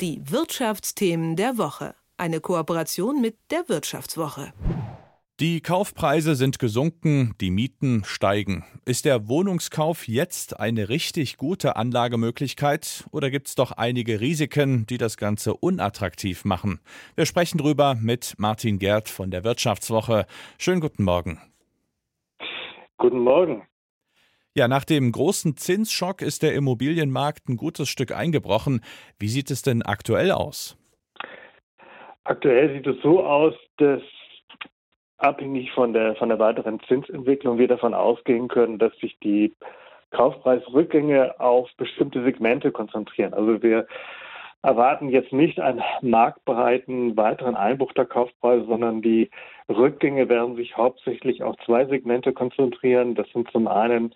Die Wirtschaftsthemen der Woche. Eine Kooperation mit der Wirtschaftswoche. Die Kaufpreise sind gesunken, die Mieten steigen. Ist der Wohnungskauf jetzt eine richtig gute Anlagemöglichkeit oder gibt es doch einige Risiken, die das Ganze unattraktiv machen? Wir sprechen drüber mit Martin Gerd von der Wirtschaftswoche. Schönen guten Morgen. Guten Morgen. Ja, nach dem großen Zinsschock ist der Immobilienmarkt ein gutes Stück eingebrochen. Wie sieht es denn aktuell aus? Aktuell sieht es so aus, dass abhängig von der, von der weiteren Zinsentwicklung wir davon ausgehen können, dass sich die Kaufpreisrückgänge auf bestimmte Segmente konzentrieren. Also wir erwarten jetzt nicht einen marktbreiten weiteren Einbruch der Kaufpreise, sondern die Rückgänge werden sich hauptsächlich auf zwei Segmente konzentrieren. Das sind zum einen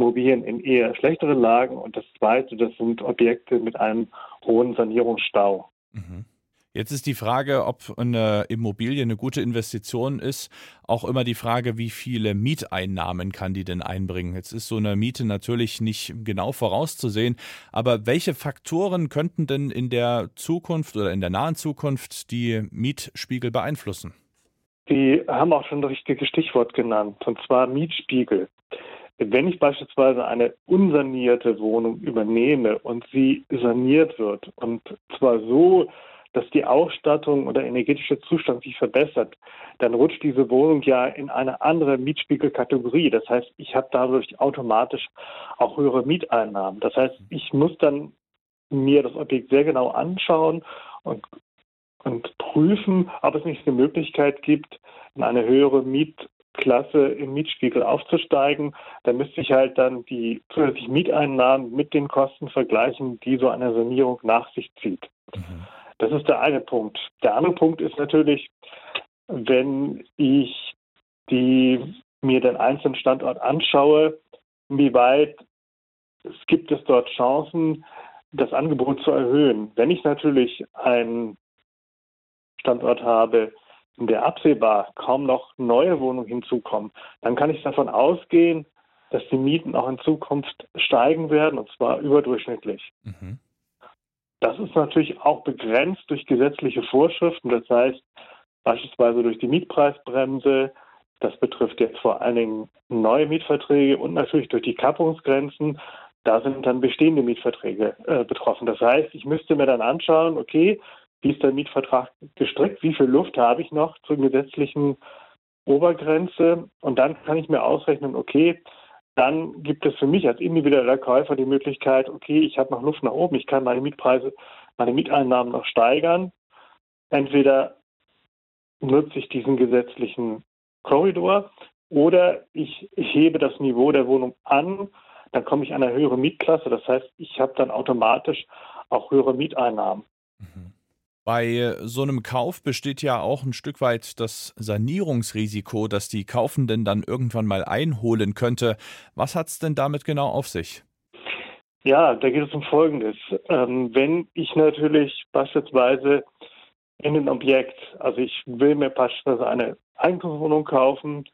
Immobilien in eher schlechteren Lagen und das zweite, das sind Objekte mit einem hohen Sanierungsstau. Mhm. Jetzt ist die Frage, ob eine Immobilie eine gute Investition ist, auch immer die Frage, wie viele Mieteinnahmen kann die denn einbringen? Jetzt ist so eine Miete natürlich nicht genau vorauszusehen, aber welche Faktoren könnten denn in der Zukunft oder in der nahen Zukunft die Mietspiegel beeinflussen? Sie haben auch schon das richtige Stichwort genannt, und zwar Mietspiegel. Wenn ich beispielsweise eine unsanierte Wohnung übernehme und sie saniert wird, und zwar so, dass die Ausstattung oder energetische Zustand sich verbessert, dann rutscht diese Wohnung ja in eine andere Mietspiegelkategorie. Das heißt, ich habe dadurch automatisch auch höhere Mieteinnahmen. Das heißt, ich muss dann mir das Objekt sehr genau anschauen und, und prüfen, ob es nicht eine Möglichkeit gibt, in eine höhere Mietklasse im Mietspiegel aufzusteigen. Da müsste ich halt dann die zusätzlichen Mieteinnahmen mit den Kosten vergleichen, die so eine Sanierung nach sich zieht. Mhm. Das ist der eine Punkt. Der andere Punkt ist natürlich, wenn ich die, mir den einzelnen Standort anschaue, inwieweit es gibt es dort Chancen, das Angebot zu erhöhen. Wenn ich natürlich einen Standort habe, in der absehbar kaum noch neue Wohnungen hinzukommen, dann kann ich davon ausgehen, dass die Mieten auch in Zukunft steigen werden, und zwar überdurchschnittlich. Mhm. Das ist natürlich auch begrenzt durch gesetzliche Vorschriften. Das heißt, beispielsweise durch die Mietpreisbremse. Das betrifft jetzt vor allen Dingen neue Mietverträge und natürlich durch die Kappungsgrenzen. Da sind dann bestehende Mietverträge äh, betroffen. Das heißt, ich müsste mir dann anschauen, okay, wie ist der Mietvertrag gestrickt? Wie viel Luft habe ich noch zur gesetzlichen Obergrenze? Und dann kann ich mir ausrechnen, okay, dann gibt es für mich als individueller Käufer die Möglichkeit, okay, ich habe noch Luft nach oben, ich kann meine Mietpreise, meine Mieteinnahmen noch steigern. Entweder nutze ich diesen gesetzlichen Korridor oder ich, hebe das Niveau der Wohnung an, dann komme ich an eine höhere Mietklasse. Das heißt, ich habe dann automatisch auch höhere Mieteinnahmen. Mhm. Bei so einem Kauf besteht ja auch ein Stück weit das Sanierungsrisiko, das die Kaufenden dann irgendwann mal einholen könnte. Was hat es denn damit genau auf sich? Ja, da geht es um Folgendes. Ähm, wenn ich natürlich beispielsweise in ein Objekt, also ich will mir beispielsweise eine Eigentumswohnung kaufen,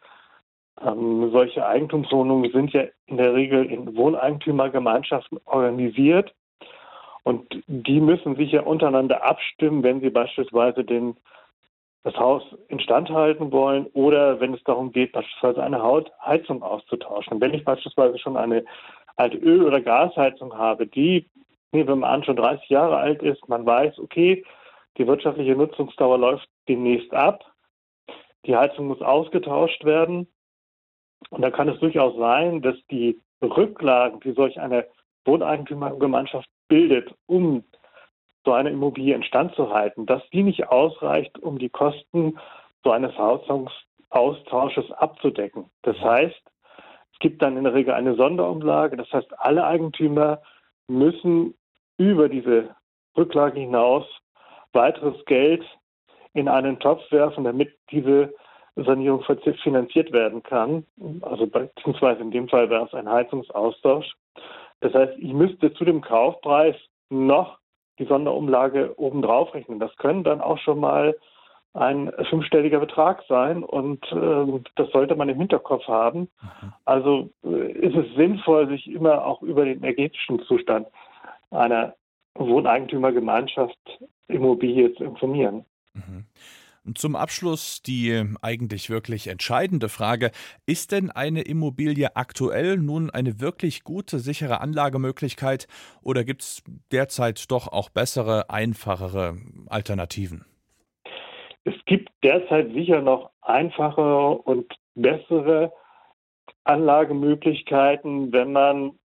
ähm, solche Eigentumswohnungen sind ja in der Regel in Wohneigentümergemeinschaften organisiert. Und die müssen sich ja untereinander abstimmen, wenn sie beispielsweise den, das Haus instand halten wollen oder wenn es darum geht, beispielsweise eine Heizung auszutauschen. Wenn ich beispielsweise schon eine alte Öl- oder Gasheizung habe, die, nehmen wir mal an, schon 30 Jahre alt ist, man weiß, okay, die wirtschaftliche Nutzungsdauer läuft demnächst ab, die Heizung muss ausgetauscht werden. Und da kann es durchaus sein, dass die Rücklagen, die solch eine Wohneigentümergemeinschaft bildet, um so eine Immobilie instand zu halten, dass die nicht ausreicht, um die Kosten so eines Hausaustausches abzudecken. Das heißt, es gibt dann in der Regel eine Sonderumlage. Das heißt, alle Eigentümer müssen über diese Rücklage hinaus weiteres Geld in einen Topf werfen, damit diese Sanierung finanziert werden kann. Also beziehungsweise in dem Fall wäre es ein Heizungsaustausch. Das heißt, ich müsste zu dem Kaufpreis noch die Sonderumlage obendrauf rechnen. Das können dann auch schon mal ein fünfstelliger Betrag sein und äh, das sollte man im Hinterkopf haben. Mhm. Also äh, ist es sinnvoll, sich immer auch über den energetischen Zustand einer Wohneigentümergemeinschaft Immobilie zu informieren. Mhm. Zum Abschluss die eigentlich wirklich entscheidende Frage. Ist denn eine Immobilie aktuell nun eine wirklich gute, sichere Anlagemöglichkeit oder gibt es derzeit doch auch bessere, einfachere Alternativen? Es gibt derzeit sicher noch einfachere und bessere Anlagemöglichkeiten, wenn man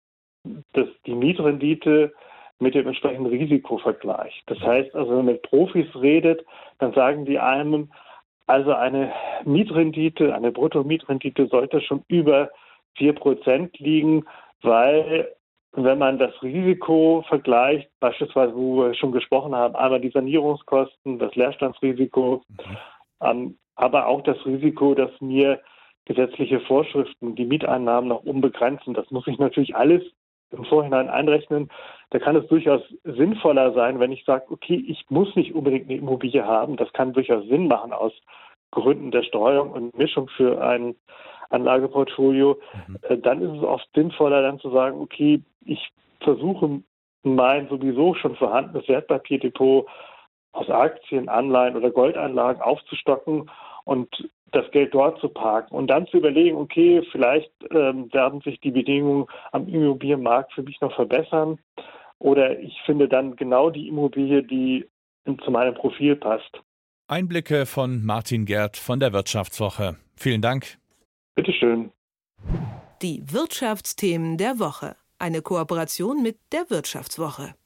das, die Mietrendite mit dem entsprechenden Risiko vergleicht. Das heißt also, wenn man mit Profis redet, dann sagen die einem, also eine Mietrendite, eine Bruttomietrendite sollte schon über 4% liegen, weil wenn man das Risiko vergleicht, beispielsweise, wo wir schon gesprochen haben, einmal die Sanierungskosten, das Leerstandsrisiko, mhm. ähm, aber auch das Risiko, dass mir gesetzliche Vorschriften die Mieteinnahmen noch unbegrenzen. Das muss ich natürlich alles im Vorhinein einrechnen. Da kann es durchaus sinnvoller sein, wenn ich sage, okay, ich muss nicht unbedingt eine Immobilie haben. Das kann durchaus Sinn machen aus Gründen der Streuung und Mischung für ein Anlageportfolio. Mhm. Äh, dann ist es oft sinnvoller, dann zu sagen, okay, ich versuche mein sowieso schon vorhandenes Wertpapierdepot aus Aktien, Anleihen oder Goldanlagen aufzustocken und das Geld dort zu parken und dann zu überlegen, okay, vielleicht ähm, werden sich die Bedingungen am Immobilienmarkt für mich noch verbessern oder ich finde dann genau die Immobilie, die zu meinem Profil passt. Einblicke von Martin Gerd von der Wirtschaftswoche. Vielen Dank. Bitteschön. Die Wirtschaftsthemen der Woche. Eine Kooperation mit der Wirtschaftswoche.